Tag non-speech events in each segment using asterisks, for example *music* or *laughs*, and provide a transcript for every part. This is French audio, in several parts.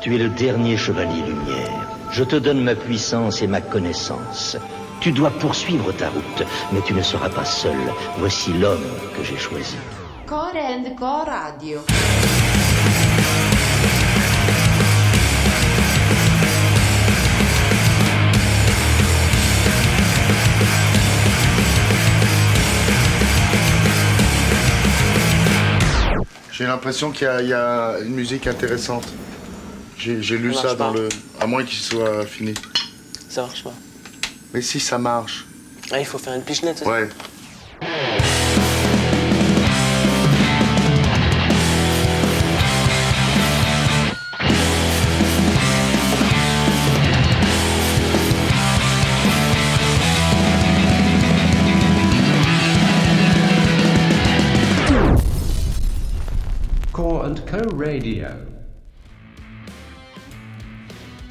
Tu es le dernier chevalier lumière. Je te donne ma puissance et ma connaissance. Tu dois poursuivre ta route, mais tu ne seras pas seul. Voici l'homme que j'ai choisi. Core and Core Radio. J'ai l'impression qu'il y, a- il y a une musique intéressante. J'ai j'ai lu Ça dans pas. le. À moins qu'il soit fini. Ça marche pas. Mais si ça marche. Ah, il faut faire une pichenette. ça Ouais. Core and Co Radio.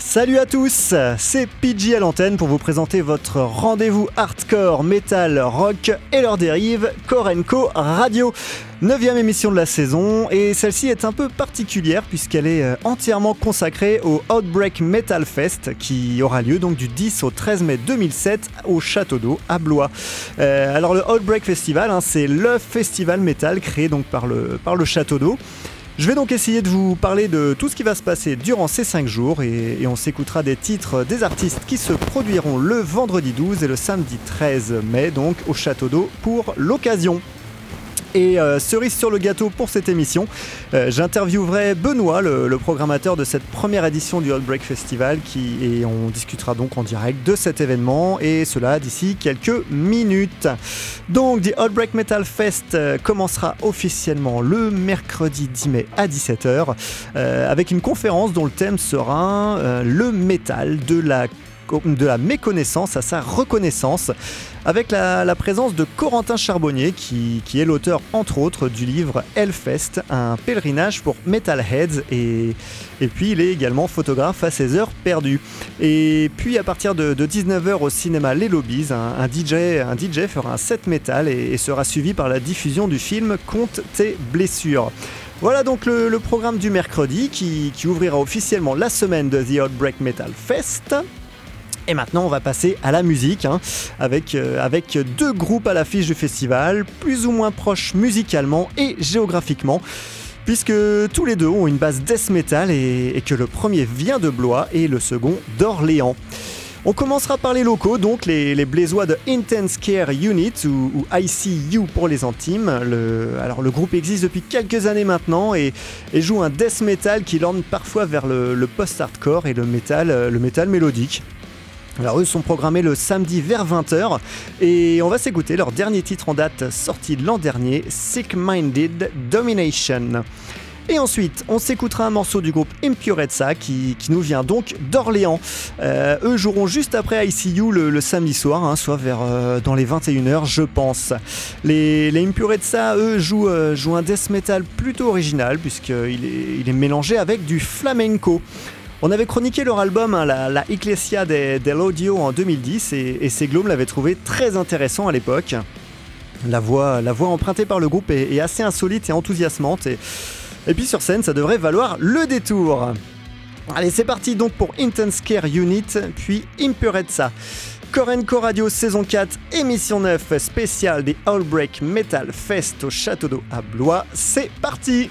Salut à tous, c'est PG à l'antenne pour vous présenter votre rendez-vous hardcore, metal, rock et leurs dérives, Korenko Radio. Neuvième émission de la saison et celle-ci est un peu particulière puisqu'elle est euh, entièrement consacrée au Outbreak Metal Fest qui aura lieu donc du 10 au 13 mai 2007 au Château d'Eau à Blois. Euh, alors le Outbreak Festival, hein, c'est le festival métal créé donc par le Château d'Eau. Je vais donc essayer de vous parler de tout ce qui va se passer durant ces 5 jours et, on s'écoutera des titres des artistes qui se produiront le vendredi 12 et le samedi 13 mai donc au Château d'Eau pour l'occasion. Et euh, cerise sur le gâteau pour cette émission, euh, j'interviewerai Benoît, le, programmateur de cette première édition du Outbreak Festival, qui, et on discutera donc en direct de cet événement, et cela d'ici quelques minutes. Donc, The Outbreak Metal Fest euh, commencera officiellement le mercredi 10 mai à 17h, euh, avec une conférence dont le thème sera le métal de la de la méconnaissance à sa reconnaissance, avec la, présence de Corentin Charbonnier, qui, est l'auteur, entre autres, du livre Hellfest, un pèlerinage pour Metalheads, et, et puis il est également photographe à ses heures perdues. Et puis à partir de, 19h au cinéma Les Lobbies, un, DJ, un DJ fera un set métal et, sera suivi par la diffusion du film Compte tes blessures. Voilà donc le, le programme du mercredi qui, qui ouvrira officiellement la semaine de The Outbreak Metal Fest. Et maintenant, on va passer à la musique, hein, avec, euh, avec deux groupes à l'affiche du festival, plus ou moins proches musicalement et géographiquement, puisque tous les deux ont une base death metal et, que le premier vient de Blois et le second d'Orléans. On commencera par les locaux, donc les, les Blésois de Intense Care Unit ou, ICU pour les intimes. Le, alors le groupe existe depuis quelques années maintenant et, et joue un death metal qui lorne parfois vers le, le post-hardcore et le metal, euh, le metal mélodique. Alors eux sont programmés le samedi vers 20h et on va s'écouter leur dernier titre en date sorti l'an dernier, Sick Minded Domination. Et ensuite, on s'écoutera un morceau du groupe Impurezza qui, nous vient donc d'Orléans. Euh, eux joueront juste après ICU le, samedi soir, hein, soit vers euh, dans les 21h, je pense. Les, les Impurezza, eux, jouent, euh, jouent un death metal plutôt original puisqu'il il est mélangé avec du flamenco. On avait chroniqué leur album, hein, la, la Ecclesia de- dell'Audio en 2010, et, et Seglom l'avait trouvé très intéressant à l'époque. La voix, la voix empruntée par le groupe est, assez insolite et enthousiasmante, et, puis sur scène, ça devrait valoir le détour. Allez, c'est parti donc pour Intense Care Unit, puis Impurezza. Korenko Radio saison 4, émission 9 spéciale des Allbreak Metal Fest au Château d'Eau à Blois. C'est parti!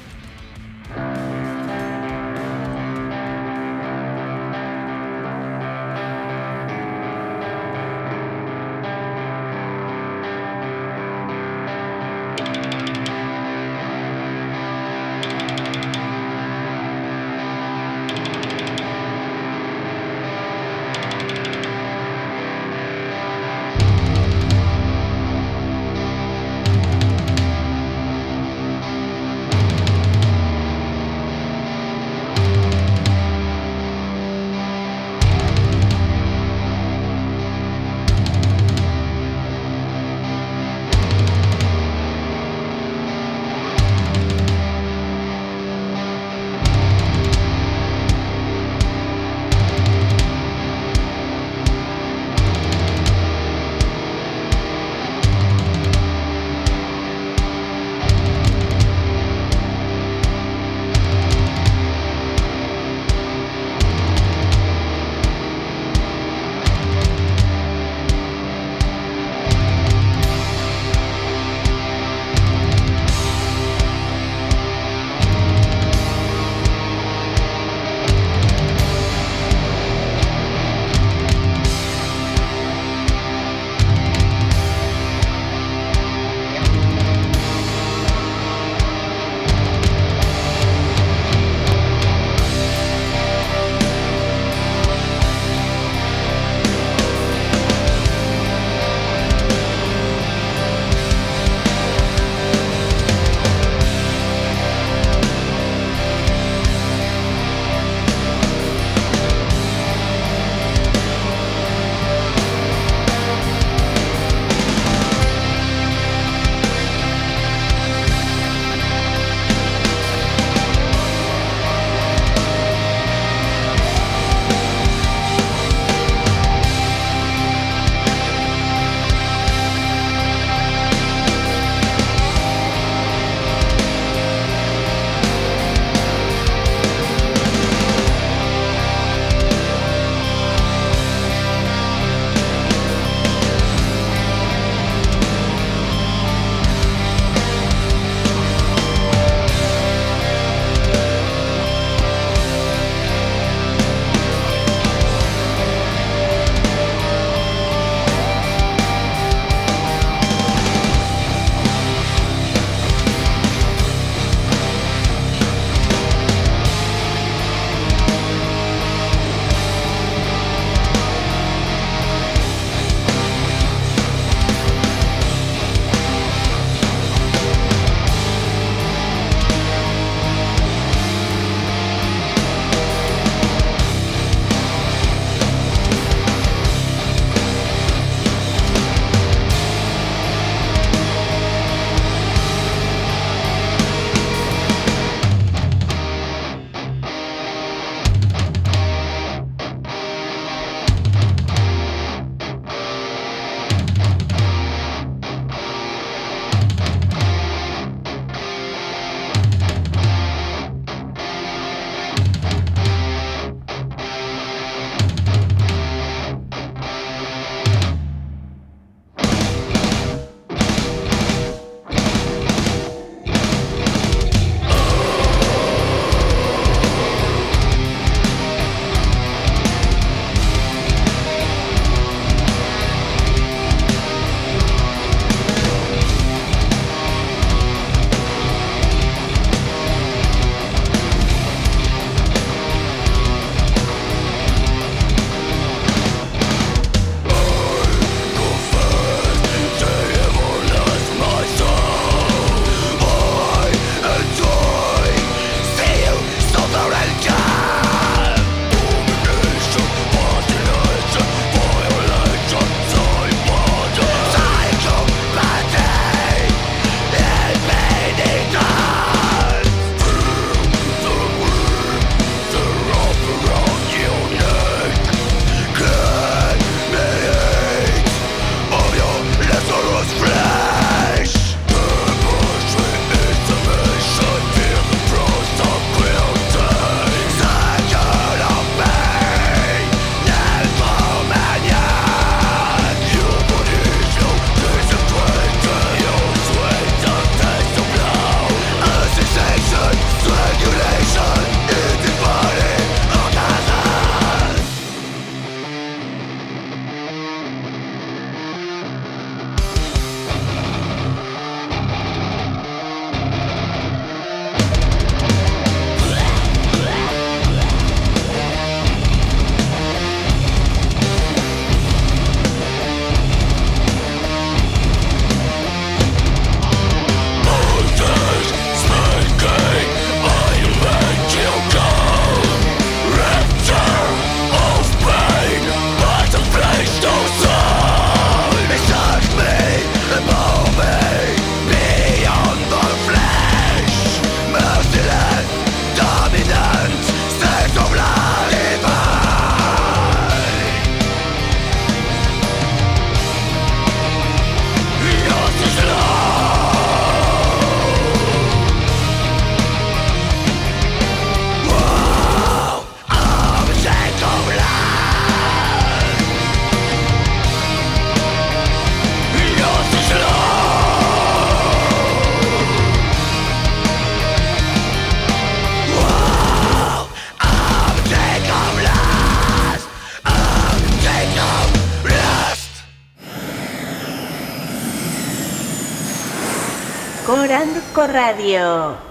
Radio.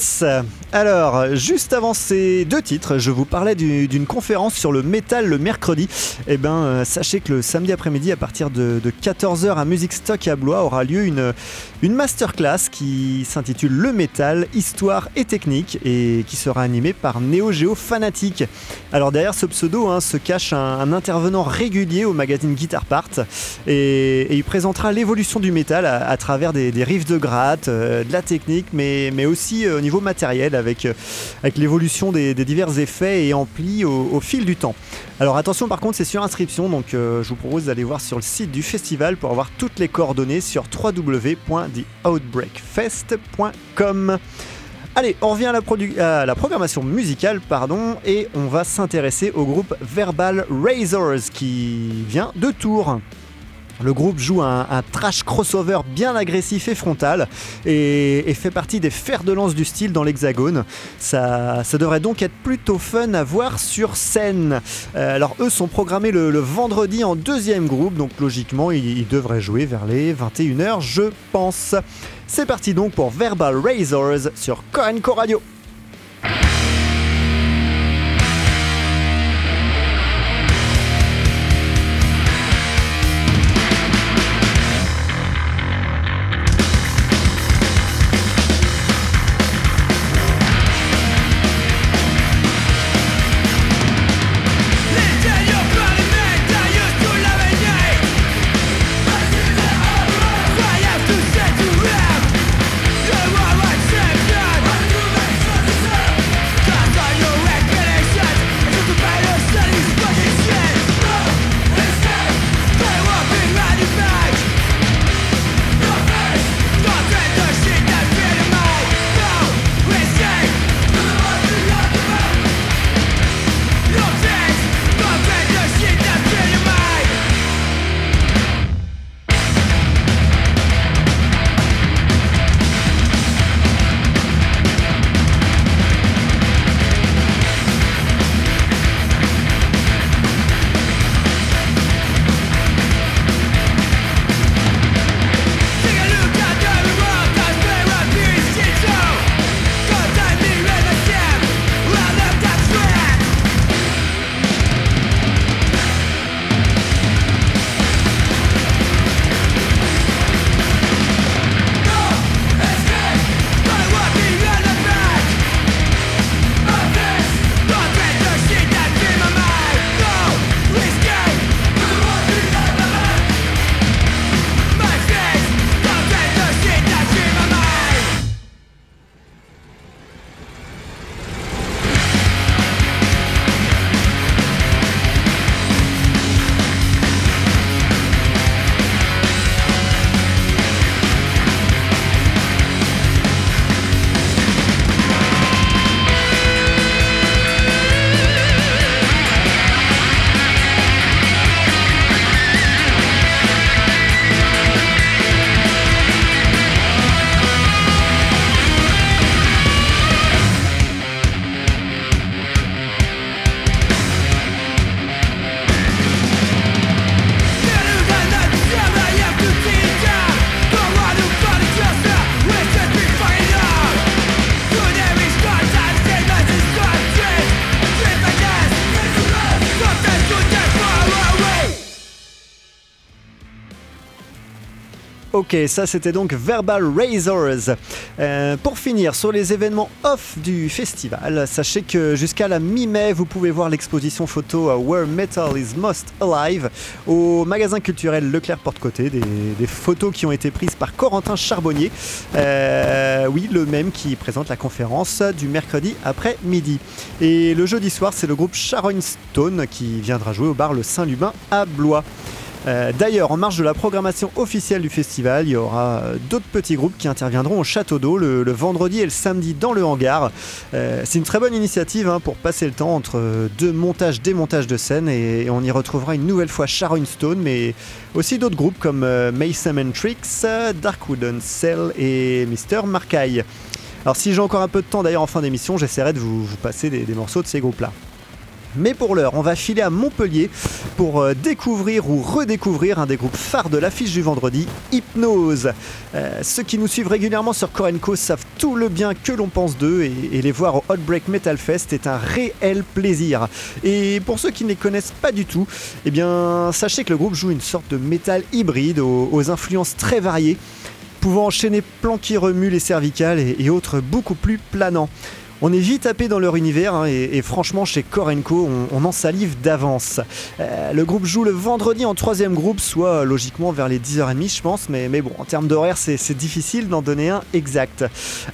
Yes Alors, juste avant ces deux titres, je vous parlais du- d'une conférence sur le métal le mercredi. Eh ben, euh, sachez que le samedi après-midi, à partir de, 14h à Musique Stock à Blois, aura lieu une, une masterclass qui s'intitule Le métal, histoire et technique et qui sera animée par Neo Geo Fanatic. Alors derrière ce pseudo hein, se cache un, intervenant régulier au magazine Guitar Part et, il présentera l'évolution du métal à, travers des, des riffs de gratte, euh, de la technique, mais, mais aussi euh, au niveau matériel avec, euh, avec l'évolution des, divers effets et amplis au, fil du temps. Alors attention par contre c'est sur inscription donc euh, je vous propose d'aller voir sur le site du festival pour avoir toutes les coordonnées sur www.theoutbreakfest.com. Allez, on revient à la, produ- à la programmation musicale, pardon, et on va s'intéresser au groupe Verbal Razors qui vient de Tours. Le groupe joue un, trash crossover bien agressif et frontal et, fait partie des fers de lance du style dans l'hexagone. Ça, ça devrait donc être plutôt fun à voir sur scène. Euh, alors eux sont programmés le, vendredi en deuxième groupe, donc logiquement ils, ils devraient jouer vers les 21h je pense. C'est parti donc pour Verbal Razors sur Korenko Radio. Ok, ça c'était donc Verbal Razors. Euh, pour finir, sur les événements off du festival, sachez que jusqu'à la mi-mai, vous pouvez voir l'exposition photo Where Metal is Most Alive au magasin culturel Leclerc Porte-Côté. Des, des photos qui ont été prises par Corentin Charbonnier. Euh, oui, le même qui présente la conférence du mercredi après-midi. Et le jeudi soir, c'est le groupe Sharon Stone qui viendra jouer au bar Le Saint-Lubin à Blois. Euh, D'ailleurs, en marge de la programmation officielle du festival, il y aura euh, d'autres petits groupes qui interviendront au Château d'Eau le, vendredi et le samedi dans le hangar. Euh, C'est une très bonne initiative hein, pour passer le temps entre deux montages, démontages de scènes et, on y retrouvera une nouvelle fois Sharon Stone, mais aussi d'autres groupes comme Mason and Tricks, euh, Dark Wooden Cell et Mr. Marcaille. Alors si j'ai encore un peu de temps d'ailleurs en fin d'émission, j'essaierai de vous, passer des, des morceaux de ces groupes-là. Mais pour l'heure, on va filer à Montpellier pour euh, découvrir ou redécouvrir un des groupes phares de l'affiche du vendredi, Hypnose. Euh, ceux qui nous suivent régulièrement sur Corenco savent tout le bien que l'on pense d'eux et, les voir au Hot Break Metal Fest est un réel plaisir. Et pour ceux qui ne les connaissent pas du tout, eh bien, sachez que le groupe joue une sorte de métal hybride aux, influences très variées, pouvant enchaîner plans qui remuent les cervicales et autres beaucoup plus planants. On est vite tapé dans leur univers hein, et, franchement chez Korenko on, on en salive d'avance. Euh, le groupe joue le vendredi en troisième groupe, soit logiquement vers les 10h30 je pense, mais, mais bon en termes d'horaire c'est difficile d'en donner un exact.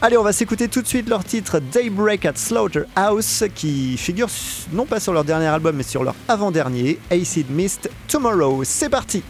Allez on va s'écouter tout de suite leur titre Daybreak at Slaughterhouse qui figure non pas sur leur dernier album mais sur leur avant-dernier Acid Mist Tomorrow. C'est parti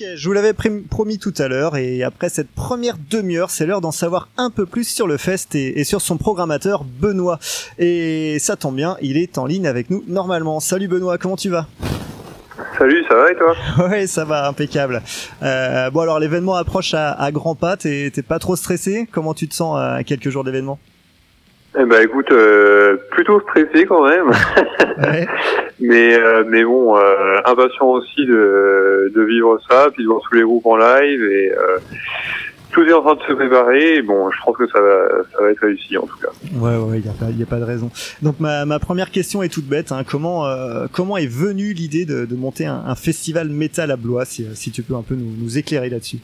Je vous l'avais promis tout à l'heure et après cette première demi-heure, c'est l'heure d'en savoir un peu plus sur le fest et, et sur son programmateur Benoît. Et ça tombe bien, il est en ligne avec nous normalement. Salut Benoît, comment tu vas? Salut, ça va et toi? Ouais, ça va, impeccable. Euh, bon alors l'événement approche à, à grands pas, t'es t'es pas trop stressé? Comment tu te sens à quelques jours d'événement Eh ben écoute, euh, plutôt stressé quand même, Ouais. *laughs* mais euh, mais bon, euh, impatient aussi de, de vivre ça, puis de voir tous les groupes en live et euh, tout est en train de se préparer. Et bon, je pense que ça va ça va être réussi en tout cas. Ouais, ouais, il y a pas, y a pas de raison. Donc ma, ma première question est toute bête. Hein. Comment, euh, comment est venue l'idée de, de monter un, un festival métal à Blois si, si tu peux un peu nous, nous éclairer là-dessus?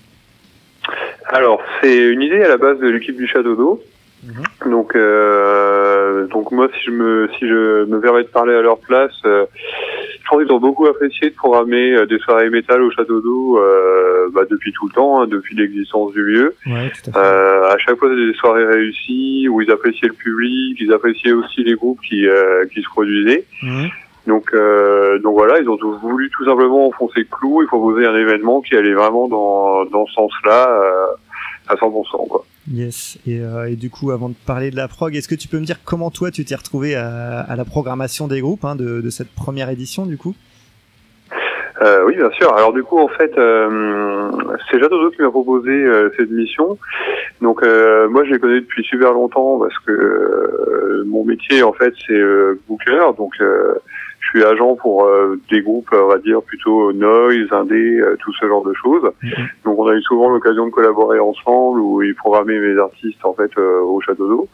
Alors, c'est une idée à la base de l'équipe du Château d'eau. Donc, euh, donc moi, si je me, si je me permets de parler à leur place, euh, je pense qu'ils ont beaucoup apprécié de programmer euh, des soirées métal au Château d'eau euh, bah, depuis tout le temps, hein, depuis l'existence du lieu. Ouais, à. Euh, à chaque fois, c'était des soirées réussies où ils appréciaient le public, ils appréciaient aussi les groupes qui, euh, qui se produisaient. Mhm. Donc, euh, donc voilà, ils ont voulu tout simplement enfoncer le clou et proposer un événement qui allait vraiment dans, dans ce sens-là euh, à 100%. Quoi. Yes. Et, euh, et du coup, avant de parler de la prog, est-ce que tu peux me dire comment toi tu t'es retrouvé à, à la programmation des groupes hein, de, de cette première édition du coup? Euh, oui, bien sûr. Alors du coup, en fait, euh, c'est Jadot qui m'a proposé euh, cette mission. Donc euh, moi, je les connais depuis super longtemps parce que euh, mon métier, en fait, c'est euh, booker. Donc euh, suis agent pour euh, des groupes, on va dire, plutôt noise, indé, euh, tout ce genre de choses. Donc on a eu souvent l'occasion de collaborer ensemble où ils programmaient mes artistes, en fait, euh, au Château d'eau.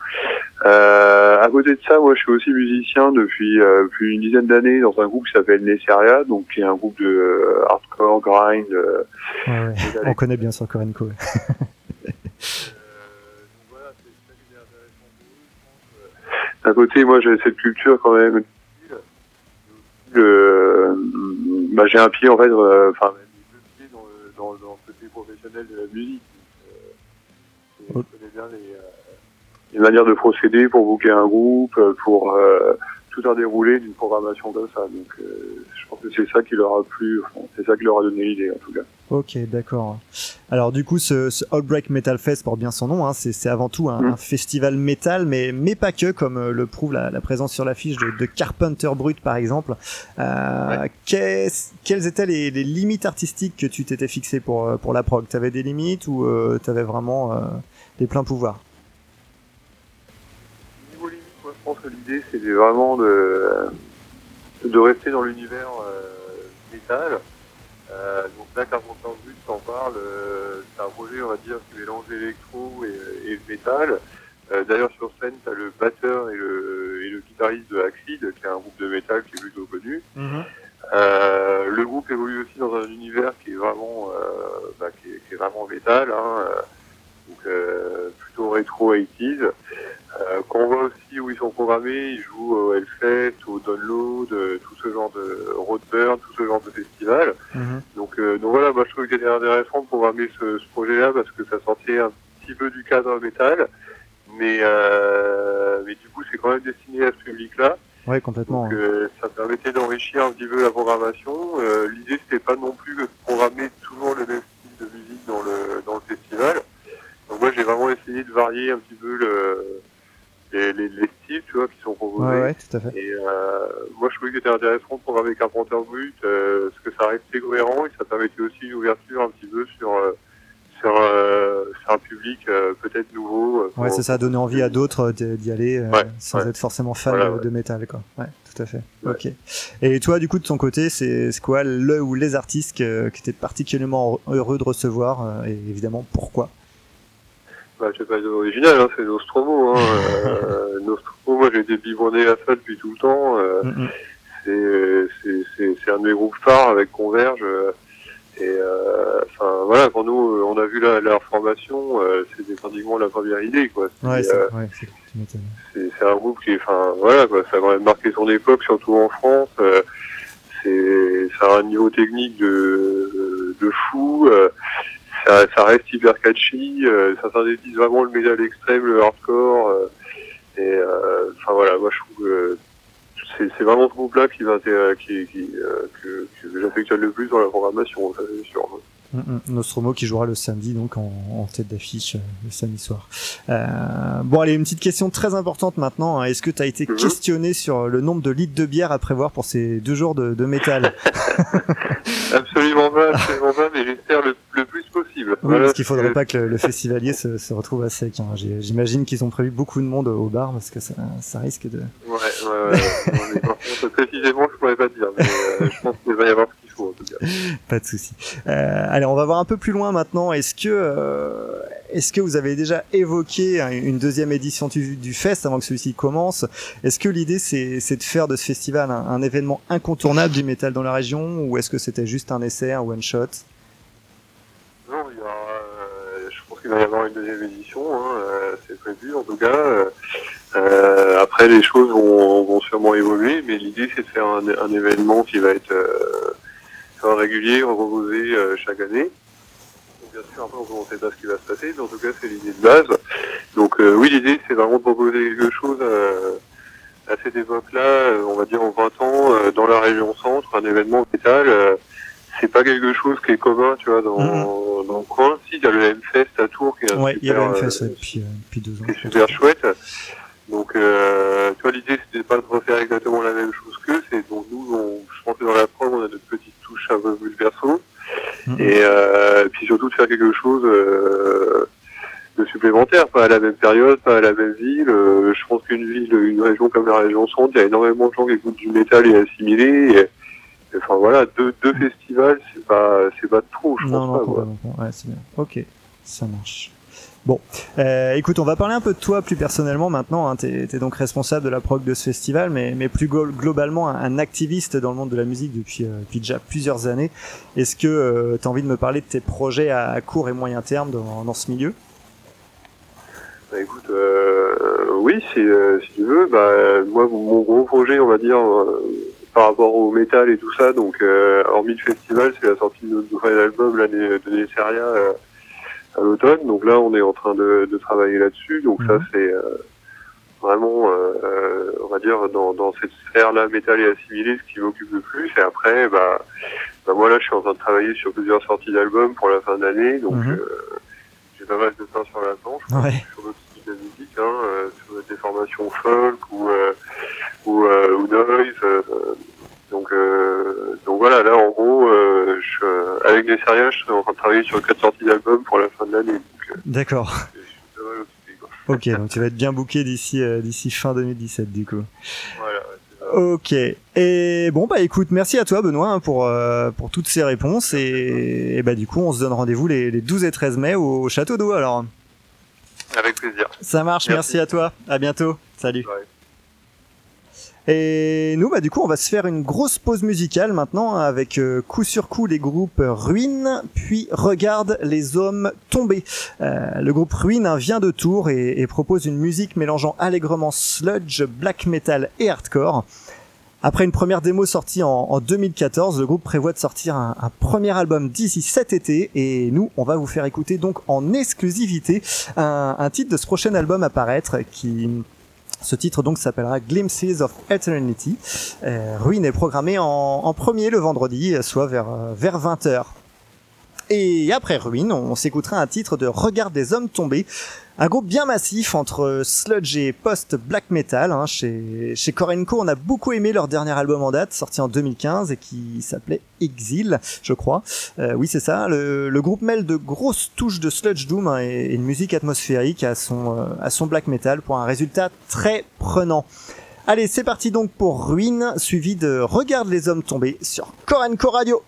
Euh, à côté de ça, moi, je suis aussi musicien depuis, euh, depuis une dizaine d'années dans un groupe qui s'appelle Nesseria, donc qui est un groupe de euh, hardcore, grind. euh, Ouais, ouais. métal On connaît bien sûr Korenko. ouais. *laughs* À côté, moi, j'ai cette culture quand même. Le, bah, j'ai un pied en fait, euh, enfin, même deux pieds dans, le- dans, dans ce côté professionnel de la musique. Donc, euh, je connais bien les, euh, les manières de procéder pour booker un groupe, pour euh, tout un déroulé d'une programmation comme ça. Donc, euh, je pense que c'est ça qui leur a plu, enfin, c'est ça qui leur a donné l'idée en tout cas. Ok, d'accord. Alors du coup, ce, ce Outbreak Metal Fest porte bien son nom. Hein. C'est c'est avant tout un, Mm. un festival métal, mais mais pas que, comme euh, le prouve la, la présence sur l'affiche de, de Carpenter Brut, par exemple. Euh, qu'est-ce- quelles étaient les, les limites artistiques que tu t'étais fixé pour euh, pour la prog? T'avais des limites ou euh, t'avais vraiment euh, les pleins pouvoirs? Je pense que l'idée c'était vraiment de, de rester dans l'univers euh, métal. Euh, donc là, Carpenter Brut t'en parle, euh, c'est un projet, on va dire, qui mélange l'électro et, et le métal. Euh, D'ailleurs, sur scène, t'as le batteur et le, et le guitariste de Axid, qui est un groupe de métal qui est plutôt connu. Euh, le groupe évolue aussi dans un univers qui est vraiment, euh, bah, qui, est, qui est vraiment métal, hein, euh, donc euh, plutôt rétro 80s. Euh, quand on voit aussi où ils sont programmés, ils jouent au Hellfest, au Download, euh, tout ce genre de Roadburn, tout ce genre de festival. Donc, euh, donc voilà, moi je trouve que c'était intéressant de programmer ce, ce projet-là parce que ça sortait un petit peu du cadre métal, mais euh, mais du coup c'est quand même destiné à ce public-là. Ouais, complètement. Donc euh, ça permettait d'enrichir un petit peu la programmation. Euh, L'idée c'était pas non plus de programmer toujours le même style de musique dans le dans le festival. Donc moi j'ai vraiment essayé de varier un petit peu le, les, les, les styles tu vois Ouais, ouais, tout à fait. Et euh, moi je trouvais que c'était intéressant de programmer Carpenter Brut euh, parce que ça restait cohérent et ça permettait aussi une ouverture un petit peu sur euh, sur, euh, sur un public euh, peut-être nouveau. euh, Ouais, c'est ça, donner envie à d'autres d'y aller Ouais, sans ouais. être forcément fan Voilà, de, ouais. de métal, quoi. Ouais, tout à fait. Ok. Et toi, du coup, de ton côté, c'est quoi le ou les artistes que, que t'es particulièrement heureux de recevoir et évidemment pourquoi? Bah, sais pas original, hein, c'est Nostromo. Hein. *laughs* euh, Nostromo, moi j'ai été biberonné à ça depuis tout le temps. euh, Mm, mm. c'est, c'est, c'est, c'est un de mes groupes phares avec Converge. euh, et enfin voilà, pour nous, on a vu la, leur formation, c'était pratiquement la première idée, quoi. C'est, Ouais, c'est ouais, c'est- c'est, c'est un groupe qui, enfin voilà, quoi, ça a quand marqué son époque, surtout en France. c'est, ça a un niveau technique de, de fou. euh, ça, ça reste hyper catchy, euh, ça synthétise vraiment le métal extrême, le hardcore. euh, et euh, enfin voilà, moi je trouve que c'est, c'est vraiment ce groupe-là qui m'intéresse, qui, qui, euh, que, que j'affectionne le plus dans la programmation, c'est sûr. Mm, mm. Nostromo qui jouera le samedi donc en, en tête d'affiche euh, le samedi soir. Euh, bon allez une petite question très importante maintenant. hein. Est-ce que tu as été Mhm. questionné sur le nombre de litres de bière à prévoir pour ces deux jours de, de métal? *laughs* Absolument pas, absolument pas, mais j'espère le, le plus possible. Oui, parce qu'il faudrait que- pas que le, le festivalier se, se retrouve à sec. hein. J'imagine qu'ils ont prévu beaucoup de monde au bar parce que ça, ça risque de. Ouais, ouais, ouais. Non, mais par contre, précisément, je pourrais pas dire, mais euh, je pense qu'il va y avoir ce qu'il faut, en tout cas. Pas de souci. Euh, allez, on va voir un peu plus loin maintenant. Est-ce que, euh, est-ce que vous avez déjà évoqué un- une deuxième édition du, du fest avant que celui-ci commence? Est-ce que l'idée c'est, c'est de faire de ce festival un, un événement incontournable du métal dans la région, ou est-ce que c'était juste un essai, un one shot Non, il y aura, euh, je pense qu'il va y avoir une deuxième édition, hein, euh, c'est prévu en tout cas. Euh, euh, après, les choses vont, vont sûrement évoluer, mais l'idée c'est de faire un, un événement qui va être euh, régulier, reproposé euh, chaque année. Bien sûr, après on ne sait pas ce qui va se passer, mais en tout cas c'est l'idée de base. Donc euh, oui, l'idée c'est vraiment de proposer quelque chose à cette époque-là, on va dire en 20 ans, dans la région centre, un événement métal. Euh, c'est pas quelque chose qui est commun, tu vois, dans, dans le coin. Si, il y a le M-Fest à Tours qui est Ouais, il y a super, le euh, depuis, euh, depuis deux ans. super chouette. Donc, euh, tu vois, l'idée, c'était pas de refaire exactement la même chose qu'eux. C'est donc nous, on, je pense que dans la prog, on a notre petite touche un peu plus perso. Mhm. Et euh, puis surtout de faire quelque chose euh, de supplémentaire, pas à la même période, pas à la même ville. Euh, je pense qu'une ville, une région comme la région centre, il y a énormément de gens qui écoutent du métal et assimilés. Et enfin voilà, deux, deux festivals, c'est pas, c'est pas trop, je Non, pense non, pas. Ouais, c'est bien. Ok, ça marche. Bon, euh, écoute, on va parler un peu de toi plus personnellement maintenant. Hein. T'es es donc responsable de la prog de ce festival, mais, mais plus glo- globalement un, un activiste dans le monde de la musique depuis, euh, depuis déjà plusieurs années. Est-ce que euh, tu as envie de me parler de tes projets à, à court et moyen terme dans, dans ce milieu? Bah écoute, euh, oui, si, euh, si tu veux, bah moi mon gros projet, on va dire, euh, par rapport au métal et tout ça, donc euh, hormis le festival, c'est la sortie de notre nouvel album l'année de Nesseria euh, à l'automne. Donc là, on est en train de, de travailler là-dessus. Donc ça, Mhm. c'est euh, vraiment, euh, euh, on va dire, dans, dans cette sphère-là, métal et assimilé, ce qui m'occupe le plus. Et après, bah, bah moi là, je suis en train de travailler sur plusieurs sorties d'albums pour la fin de l'année. Donc Mhm. euh, j'ai pas mal de pain sur la planche Ouais. sur hein, euh, sur des formations folk ou euh, ou, euh, ou noise. donc donc voilà, là en gros, je, avec les céréales, je suis en train de travailler sur quatre sorties d'albums pour la fin de l'année. D'accord. *laughs* Ok, donc tu vas être bien booké d'ici euh, d'ici fin 2017 du coup. Voilà. Ok. Et bon bah écoute, merci à toi Benoît hein, pour euh, pour toutes ces réponses et, et bah du coup on se donne rendez-vous les, les 12 et 13 mai au, au château d'eau alors. Ça marche, merci. Merci. à toi. À bientôt. Salut. Ouais. Et nous, bah, du coup, on va se faire une grosse pause musicale maintenant avec euh, coup sur coup les groupes Ruine, puis Regarde les hommes tombés. Euh, le groupe Ruine hein, vient de Tours et, et propose une musique mélangeant allègrement sludge, black metal et hardcore. Après une première démo sortie en, en 2014, le groupe prévoit de sortir un, premier album d'ici cet été et nous, on va vous faire écouter donc en exclusivité un, titre de ce prochain album à paraître qui ce titre donc s'appellera Glimpses of Eternity. Euh, Ruin est programmé en, premier le vendredi, soit vers, euh, vers 20h. Et après Ruin, on s'écoutera un titre de Regarde des hommes tombés, un groupe bien massif entre sludge et post-black metal. hein. Chez, chez Korenko, on a beaucoup aimé leur dernier album en date, sorti en 2015 et qui s'appelait Exil, je crois. Euh, oui, c'est ça. Le, groupe mêle de grosses touches de sludge doom hein, et, une musique atmosphérique à son, euh, à son black metal pour un résultat très prenant. Allez, c'est parti donc pour Ruine, suivi de Regarde les hommes tombés sur Korenko Radio.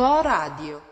And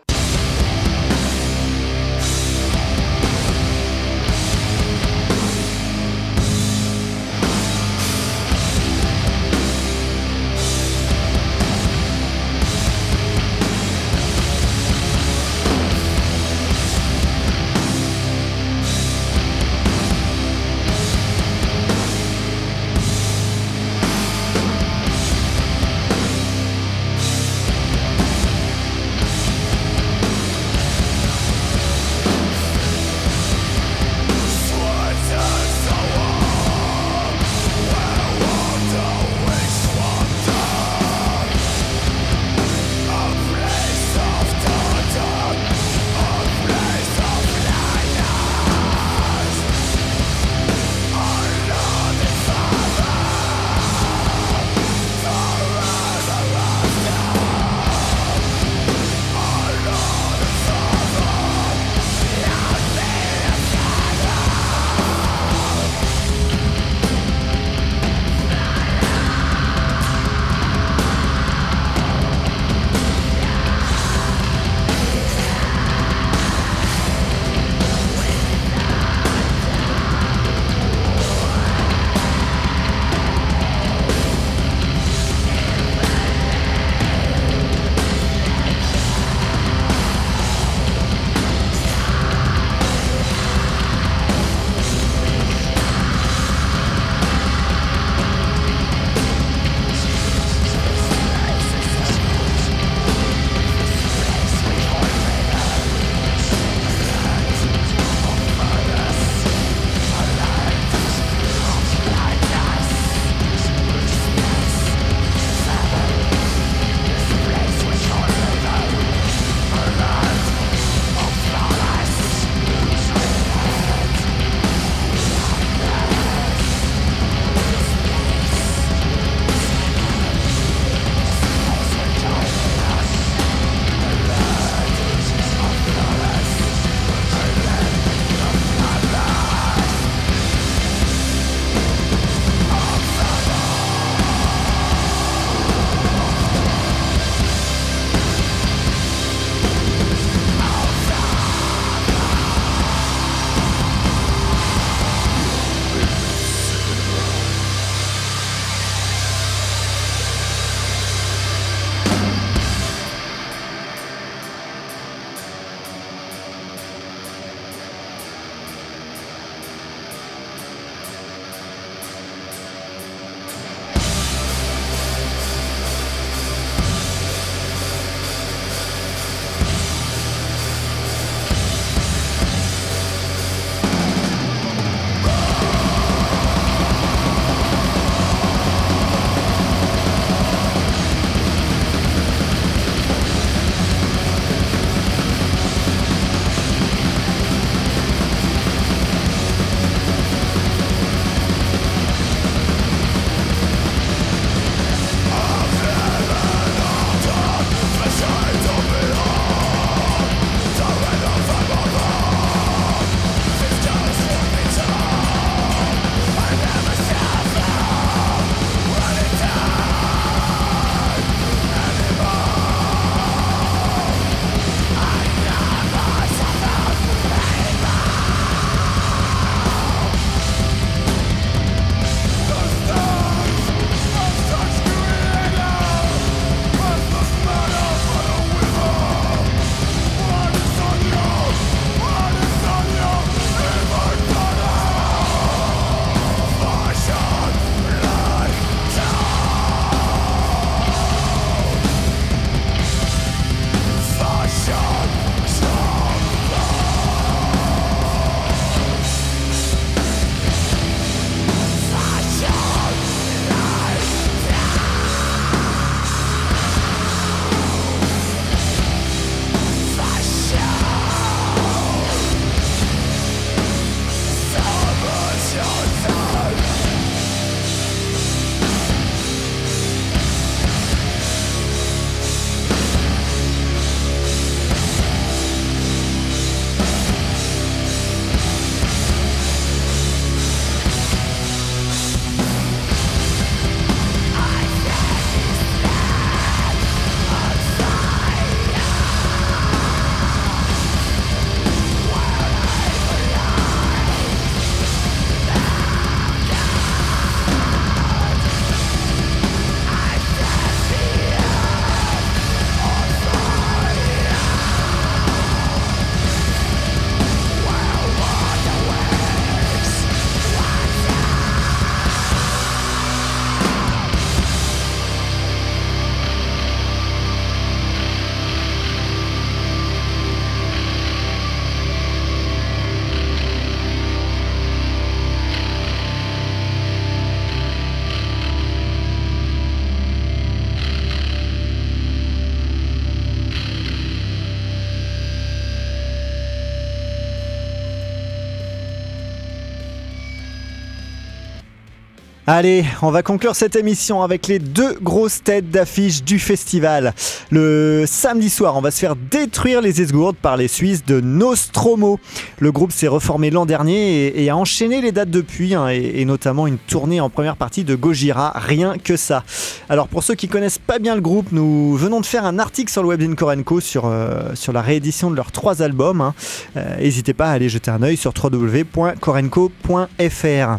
Allez, on va conclure cette émission avec les deux grosses têtes d'affiche du festival. Le samedi soir, on va se faire détruire les esgourdes par les Suisses de Nostromo. Le groupe s'est reformé l'an dernier et, a enchaîné les dates depuis, hein, et, notamment une tournée en première partie de Gojira, rien que ça. Alors pour ceux qui connaissent pas bien le groupe, nous venons de faire un article sur le webzine Korenko sur, euh, sur la réédition de leurs trois albums. hein. Euh, N'hésitez pas à aller jeter un œil sur www.korenko.fr.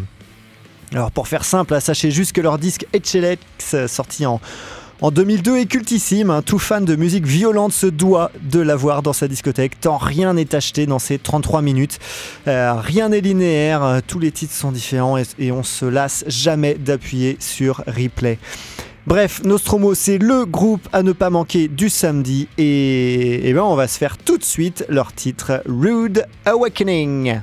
Alors pour faire simple, hein, sachez juste que leur disque Etchelex, euh, sorti en, en 2002, est cultissime. hein. Tout fan de musique violente se doit de l'avoir dans sa discothèque, tant rien n'est acheté dans ces 33 minutes. Euh, rien n'est linéaire, euh, tous les titres sont différents et, on se lasse jamais d'appuyer sur replay. Bref, Nostromo, c'est le groupe à ne pas manquer du samedi et, et ben on va se faire tout de suite leur titre Rude Awakening.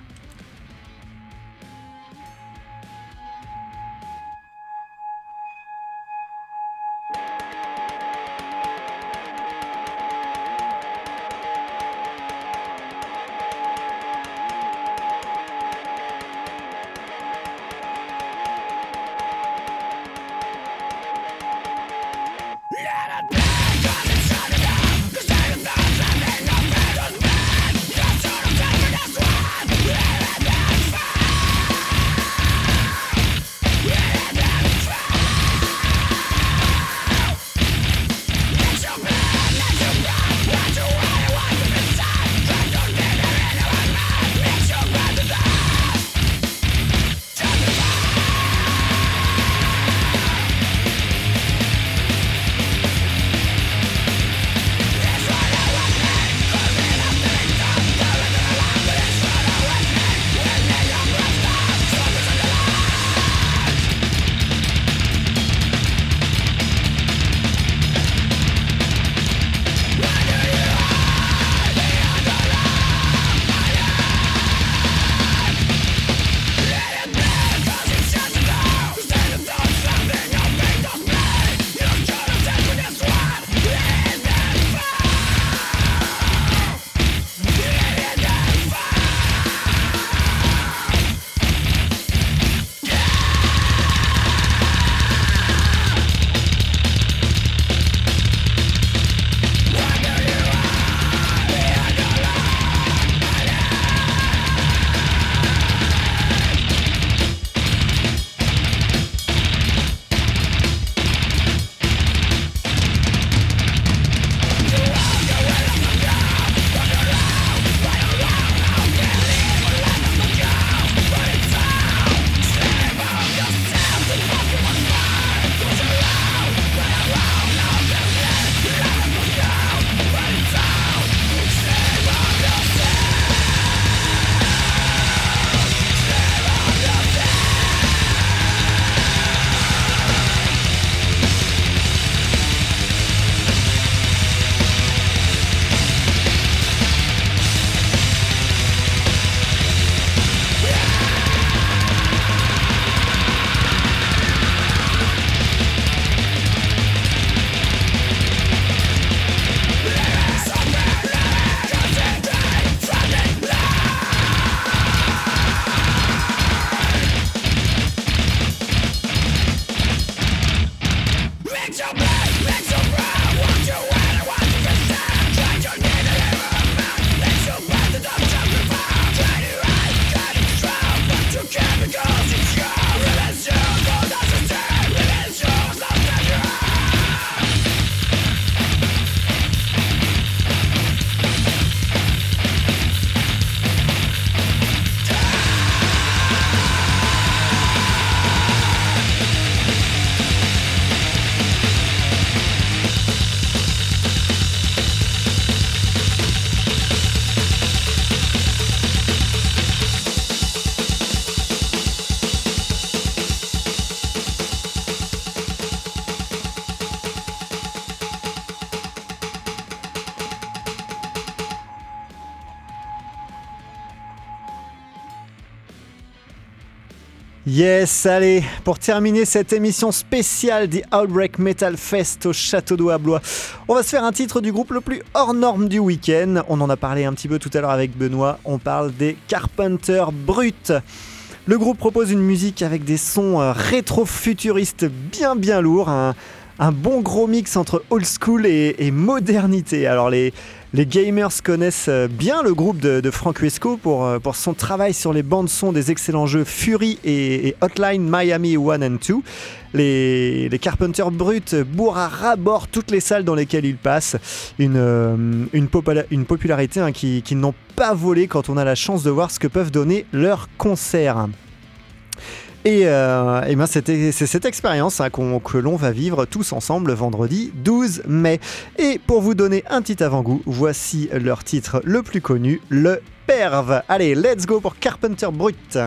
Yes, allez, pour terminer cette émission spéciale des Outbreak Metal Fest au Château d'Eau à Blois, on va se faire un titre du groupe le plus hors norme du week-end. On en a parlé un petit peu tout à l'heure avec Benoît, on parle des Carpenters Brutes. Le groupe propose une musique avec des sons euh, rétro-futuristes bien bien lourds, un, un bon gros mix entre old school et, et modernité. Alors les, les gamers connaissent euh, bien le groupe de, de Frank Huesco pour, euh, pour son travail sur les bandes son des excellents jeux Fury et, Hotline Miami 1 and 2. Les, Carpenters Brut bourrent à ras-bord toutes les salles dans lesquelles ils passent. Une, euh, popularité hein, qui n'ont pas volé quand on a la chance de voir ce que peuvent donner leurs concerts. Et, euh, eh ben c'est cette expérience hein, que l'on va vivre tous ensemble le vendredi 12 mai. Et pour vous donner un petit avant-goût, voici leur titre le plus connu, le Perv. Allez, let's go pour Carpenter Brut.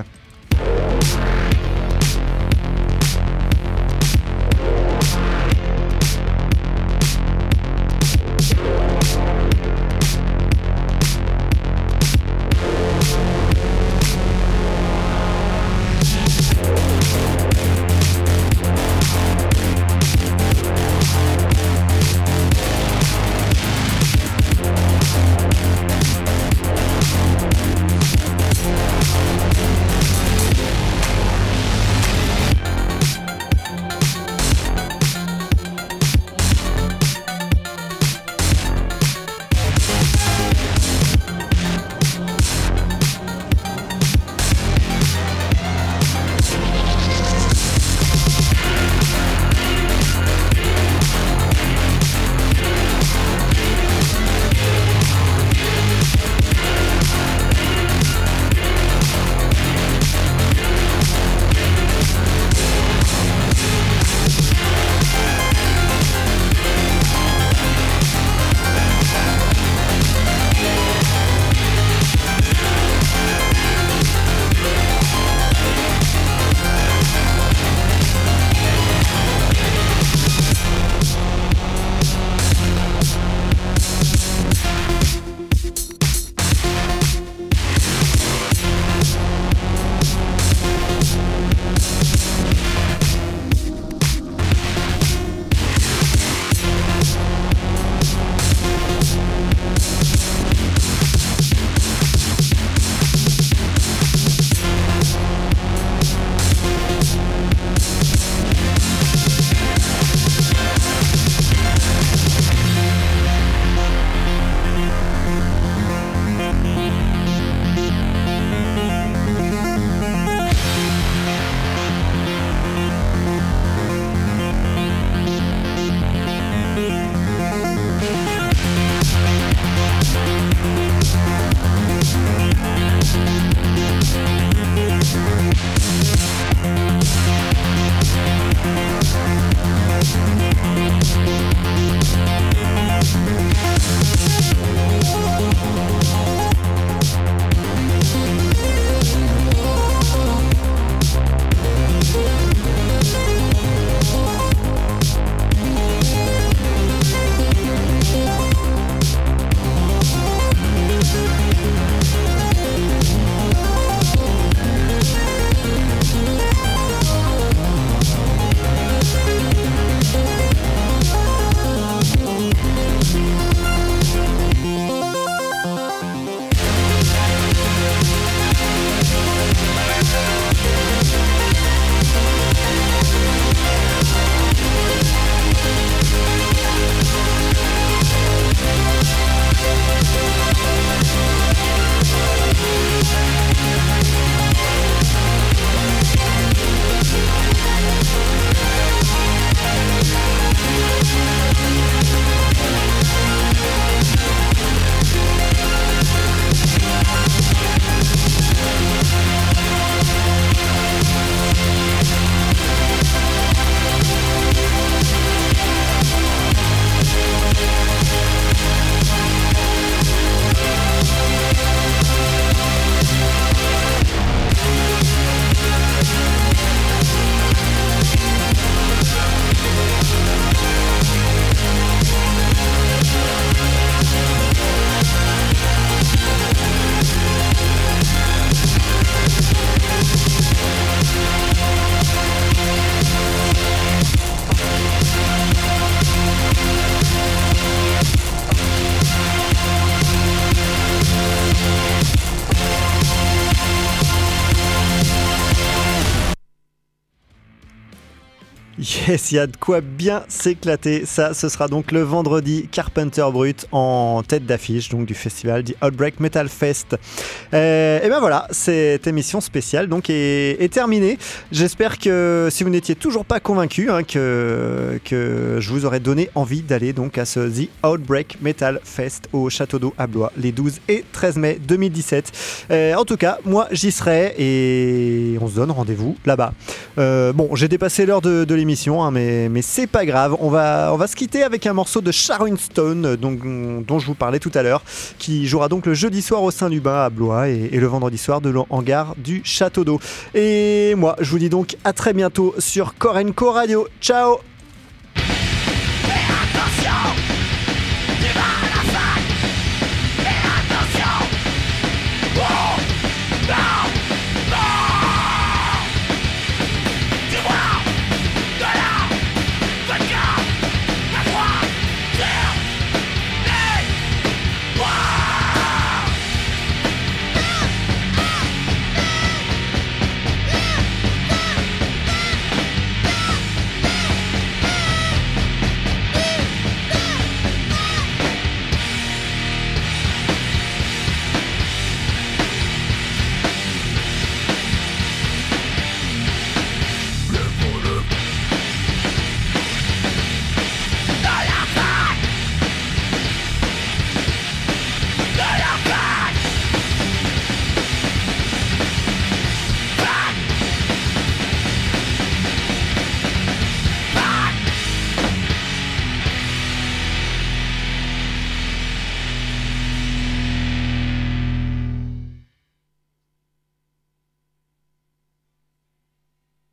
Thank Yes, il y a de quoi bien s'éclater. Ça, ce sera donc le vendredi Carpenter Brut en tête d'affiche donc du festival du Outbreak Metal Fest. Euh, et ben voilà, cette émission spéciale donc est, est terminée. J'espère que si vous n'étiez toujours pas convaincu, hein, que, que je vous aurais donné envie d'aller donc à ce The Outbreak Metal Fest au Château d'eau à Blois les 12 et 13 mai 2017. Euh, en tout cas, moi j'y serai et on se donne rendez-vous là-bas. Euh, bon, j'ai dépassé l'heure de, de l'émission, hein, mais, mais c'est pas grave. On va, on va se quitter avec un morceau de Sharon Stone, donc, dont je vous parlais tout à l'heure, qui jouera donc le jeudi soir au sein du bain à Blois et, et le vendredi soir de l'hangar du Château d'eau. Et moi, je vous dis donc à très bientôt sur Korenko Radio. Ciao